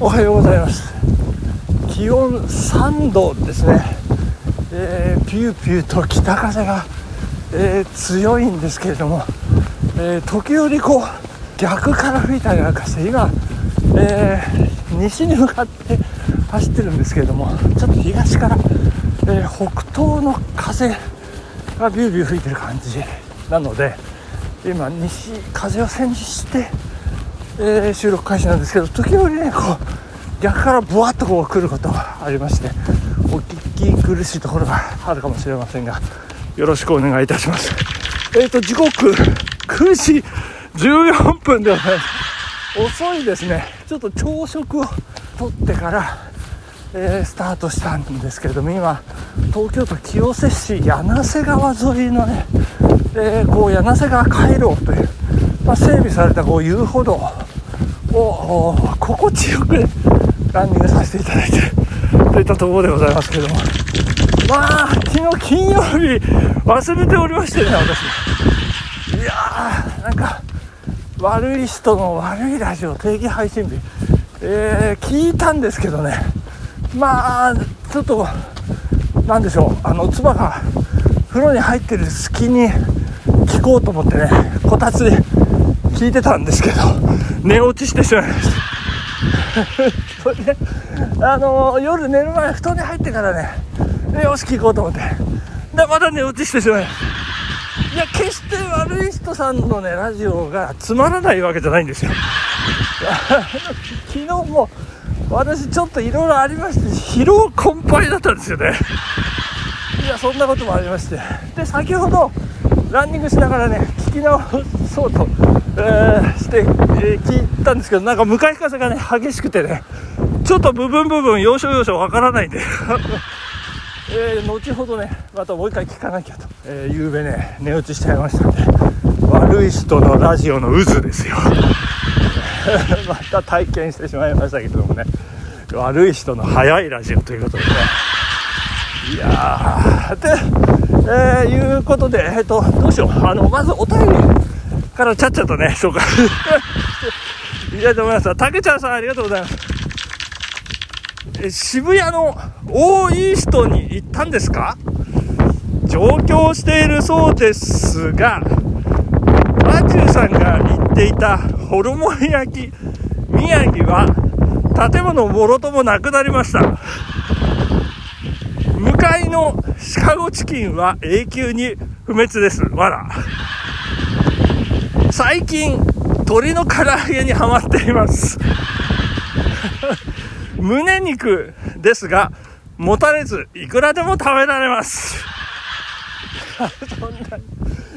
おはようございます。気温3度ですね、えー、ピューピューと北風が、えー、強いんですけれども、えー、時折こう逆から吹いたりなんかして今、え西に向かって走ってるんですけれどもちょっと東から、え北東の風がビュービュー吹いてる感じなので今西風を背にしてえー、収録開始なんですけど時折ねこう逆からブワッとこう来ることがありましてお聞き苦しいところがあるかもしれませんがよろしくお願いいたします。えっ、ー、と時刻9時14分でござい遅いですね。ちょっと朝食をとってからえー、スタートしたんですけれども今東京都清瀬市柳瀬川沿いのね、えー、こう柳瀬川回廊という、まあ、整備されたこう遊歩道を心地よくランニングさせていただいてといったところでございますけども。まあ昨日金曜日忘れておりましてね私。いやーなんか悪い人の悪いラジオ定期配信日。えー、聞いたんですけどね。まあちょっとなんでしょう。あの唾が風呂に入ってる隙にこうと思ってねこたつで聞いてたんですけど寝落ちしてしまいました。それであのー、夜寝る前布団に入ってからねよし聞こうと思って。でまた寝落ちしてしまいました。いや決して悪い人さんのねラジオがつまらないわけじゃないんですよ。昨日も私ちょっといろいろありまして疲労困憊だったんですよね。いやそんなこともありまして。で先ほどランニングしながらね聞き直そうとえー、して、えー、聞いたんですけどなんか向かい風がね激しくてねちょっと部分部分要所要所わからないんで。えー、後ほどねまたもう一回聞かなきゃと、えー、夕べね寝落ちしちゃいましたんで悪い人のラジオの渦ですよ。また体験してしまいましたけどもね悪い人の速いラジオということでね。いやーで、えー、いうことでえっ、とどうしようあのまずお便りからちゃっちゃとね、紹介いきたいと思います。たけちゃんさんありがとうございます。え渋谷のオーイーストに行ったんですか？上京しているそうですが、マチューさんが言っていたホルモン焼き宮城は建物もろともなくなりました。向かいのシカゴチキンは永久に不滅です。わら。最近、鶏の唐揚げにはまっています。胸肉ですが、もたれず、いくらでも食べられます。そんな、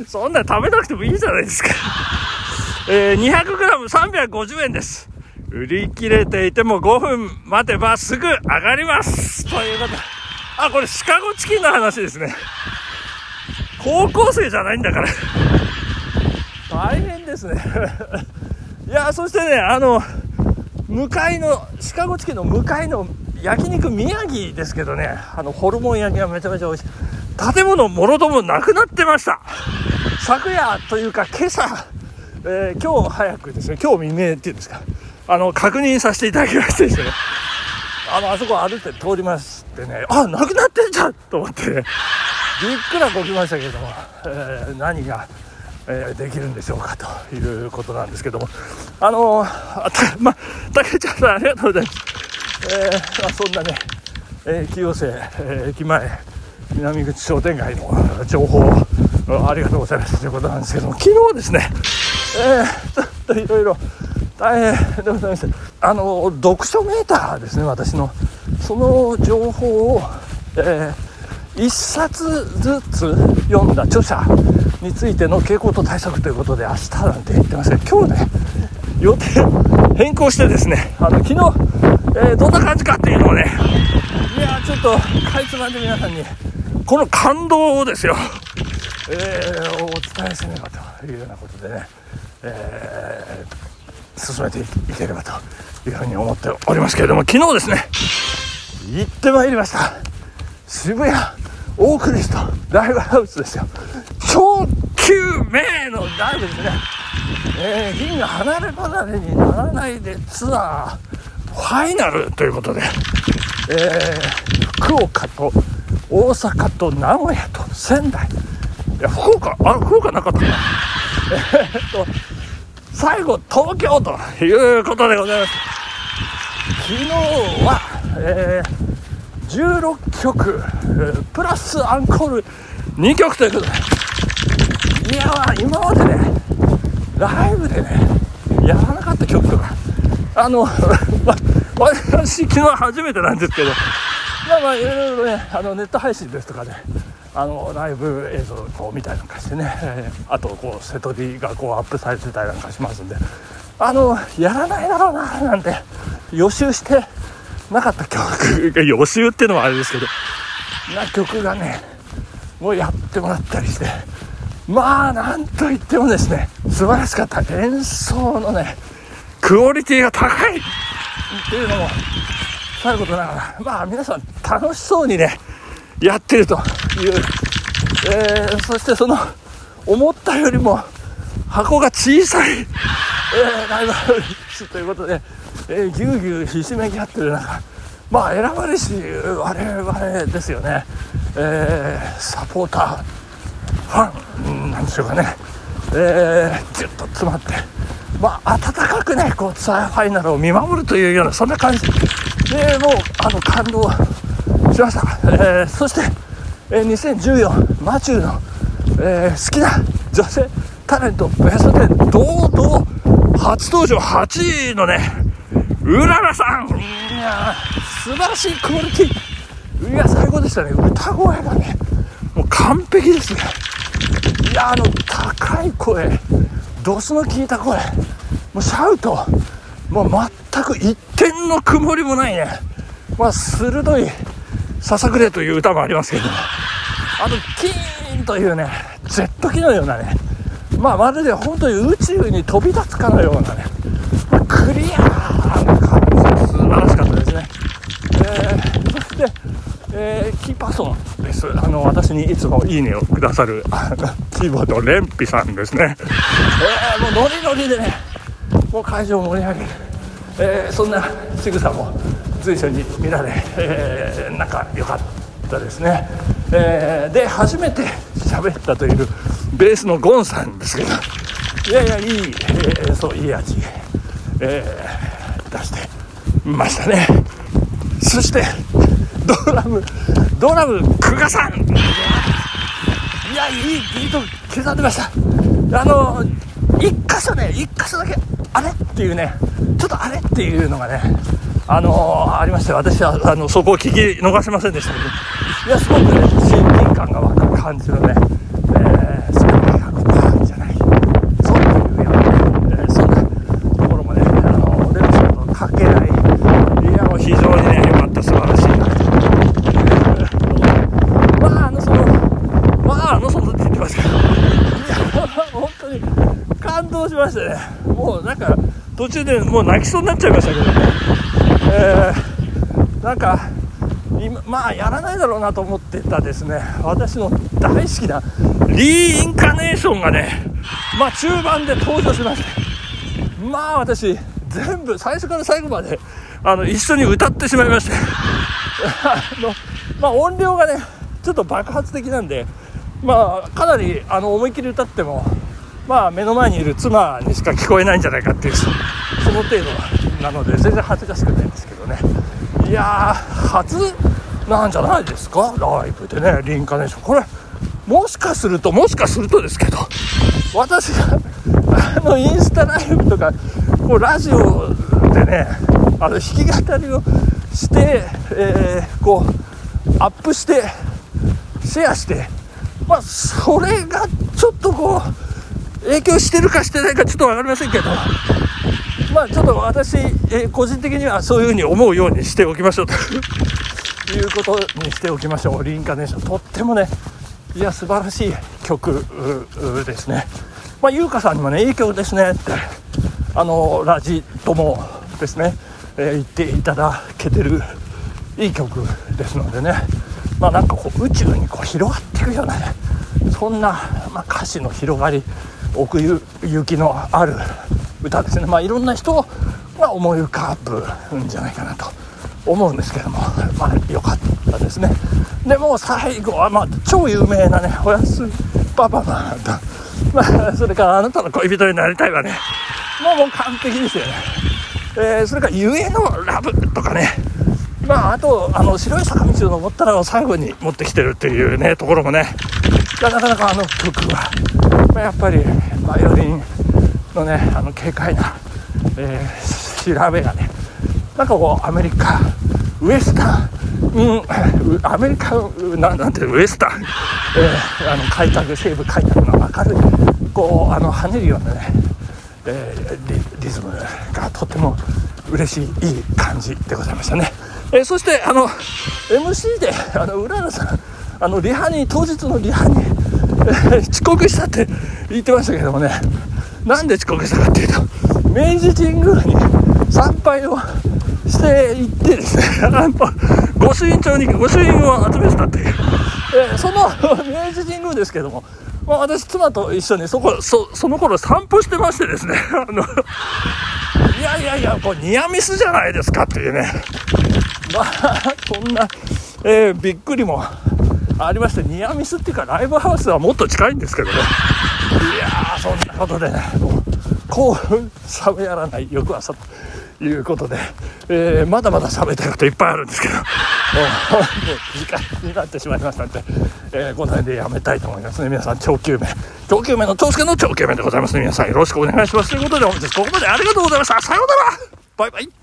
そんな食べなくてもいいじゃないですか。えー、200g350 円です。売り切れていても5分待てばすぐ上がります。ということで。あ、これシカゴチキンの話ですね。高校生じゃないんだから。大変ですね。いやそしてねあの向かいのシカゴチキンの向かいの焼肉宮城ですけどね。あのホルモン焼きがめちゃめちゃ美味しい。建物もろともなくなってました。昨夜というか今朝、えー、今日早くですね。今日未明っていうんですか。あの確認させていただきましてですね。あのあそこ歩いて通りましてねあなくなってんじゃんと思って。ねびっくらこきましたけども、えー、何がえー、できるんでしょうかということなんですけども。あのー、た ま竹ちゃんさんありがとうございます、えー、まあ、そんなね、え清瀬、え駅前南口商店街の情報ありがとうございます。ということなんですけども昨日ですね、えちょっといろいろ大変でございました。あの読書メーターですね私の。その情報を、え1冊ずつ読んだ著者についての傾向と対策ということで明日なんて言ってますが今日ね予定変更してですねあの昨日、えー、どんな感じかっていうのをねいやちょっとかいつまんで皆さんにこの感動をですよ、えー、お伝えせねばというようなことでね、えー、進めていければというふうに思っておりますけれども昨日ですね行ってまいりました。渋谷オークリストライブハウスですよ。超救命のライブですね。えー、銀が離れ離れにならないでツアーファイナルということで、えー、福岡と大阪と名古屋と仙台。いや福岡あ福岡なかったかな。えー、っと最後東京ということでございます。昨日は、えー、16曲プラスアンコール2曲ということで。いや今までねライブでねやらなかった曲とか。あの、ま、私昨日初めてなんですけど。まあまあいろいろねあのネット配信ですとかねあのライブ映像をこう見たりなんかしてね、えー、あとこう瀬戸りがこうアップされてたりなんかしますんで。あのやらないだろうななんて予習してなかった曲。が 予習っていうのはあれですけど。な曲がねもうやってもらったりして。まあなんといってもですね素晴らしかった演奏のねクオリティが高い。っていうのもさることながらまあ皆さん楽しそうにねやってるという、えー、そしてその思ったよりも箱が小さい、えー、ライバルということで、えー、ぎゅうぎゅうひしめき合ってる中まあ選ばれし我々ですよね、えー、サポーターファンなんでしょうかね、えー、ぎゅっと詰まってまあ温かくねこうツアーファイナルを見守るというようなそんな感じ。でもうあの感動しました、えー、そして、えー、2014マチューの、えー、好きな女性タレントベスト10堂々初登場8位のねうららさん。いや素晴らしいクオリティ。いや最高でしたね。歌声がねもう完璧ですね。いやあの高い声。ドスの効いた声。もうシャウト。もう全く一点の曇りもないね。まあ鋭いささくれという歌もありますけど。あのキーンというねジェット機のようなね。まあまるで本当に宇宙に飛び立つかのようなねクリアな感じ素晴らしかったですね、えー、そして、えー、キーパーソンです。あの私にいつもいいねをくださる キーボードレンピさんですね、えー、もうノリノリでねもう会場を盛り上げる、えー、そんな仕草も随所に見られ、えー、なんか良かったですね、えー、で初めて喋ったというベースのゴンさんですけど。いやいやいい、えー、そういい味、えー、出してましたね。そしてドラムドラム久我さん。いやいいビート刻んでました。あの一箇所ね一箇所だけあれっていうねちょっとあれっていうのがねあのー、ありまして私はあのそこを聞き逃せませんでしたけど。いやすごくね親近感が湧く感じのね、えー、それがここじゃないそういうような、えー、そんなところもねあのレムさんとかけないいやもう非常にね良かった素晴らしいなまああのそのまああのそのって言ってますけどいや本当に感動しましたね。もうなんか途中でもう泣きそうになっちゃいましたけどね。えー、なんか今まあやらないだろうなと思ってたですね。私の大好きなリーインカネーションがねまあ中盤で登場しまして。まあ私全部最初から最後まであの一緒に歌ってしまいまして。あのまあ音量がねちょっと爆発的なんでまあかなりあの思いっきり歌ってもまあ目の前にいる妻にしか聞こえないんじゃないかっていうその程度なので全然恥ずかしくないんですけどね。いや初なんじゃないですか？ライブでねリンカネーション。これもしかするともしかするとですけど私があのインスタライブとかこうラジオでねあの弾き語りをして、えー、こうアップしてシェアしてまあそれがちょっとこう影響してるかしてないかちょっと分かりませんけど。まあちょっと私、え、個人的にはそういうふうに思うようにしておきましょうと。いうことにしておきましょう。リンカネーション。とってもねいや素晴らしい曲ですね。まあ優香さんにもねいい曲ですねってあのラジともですね、えー、言っていただけてるいい曲ですのでね。まあなんかこう宇宙にこう広がっていくようなねそんな、ま、歌詞の広がり奥行きのある歌ですね。まあいろんな人が思い浮かぶんじゃないかなと思うんですけども。まあ良かったですね。でも最後はまあ超有名なねおやすパパマンとまあそれからあなたの恋人になりたいわね。もうもう完璧ですよね、えー、それから「ゆえのラブ」とかね。あとあの白い坂道を登ったら最後に持ってきてるっていうねところもね。なかなかあの曲は、まあ、やっぱりバイオリンのねあの軽快な、えー、調べがねなんかこうアメリカウエスタンうん、アメリカななんていうウエスタン、えー、あの開拓西部開拓の明るいこうあの跳ねるようなね、えー、リズムがとっても嬉しいいい感じでございましたね、えー、そしてあの MC であの浦野さんあのリハに当日のリハに、えー、遅刻したって言ってましたけどもね。なんで遅刻したかっていうと明治神宮に参拝をしていってですねあの 御朱印帳に御朱印を集めてたっていう、えー、その明治神宮ですけども、まあ、私妻と一緒にそこそその頃散歩してましてですねあのいやいやいやこれニアミスじゃないですかっていうね。まあそんな、えー、びっくりもありましてニアミスっていうかライブハウスはもっと近いんですけどね。いやーそんなことでねもう興奮冷めやらない翌朝ということで、えー、まだまだ喋りたいこといっぱいあるんですけどもう時間になってしまいましたんで、えー、この辺でやめたいと思いますね。皆さん長久命長久命の長介の長久命でございますね。皆さんよろしくお願いします。ということで本日ここまでありがとうございました。さようなら。バイバイ。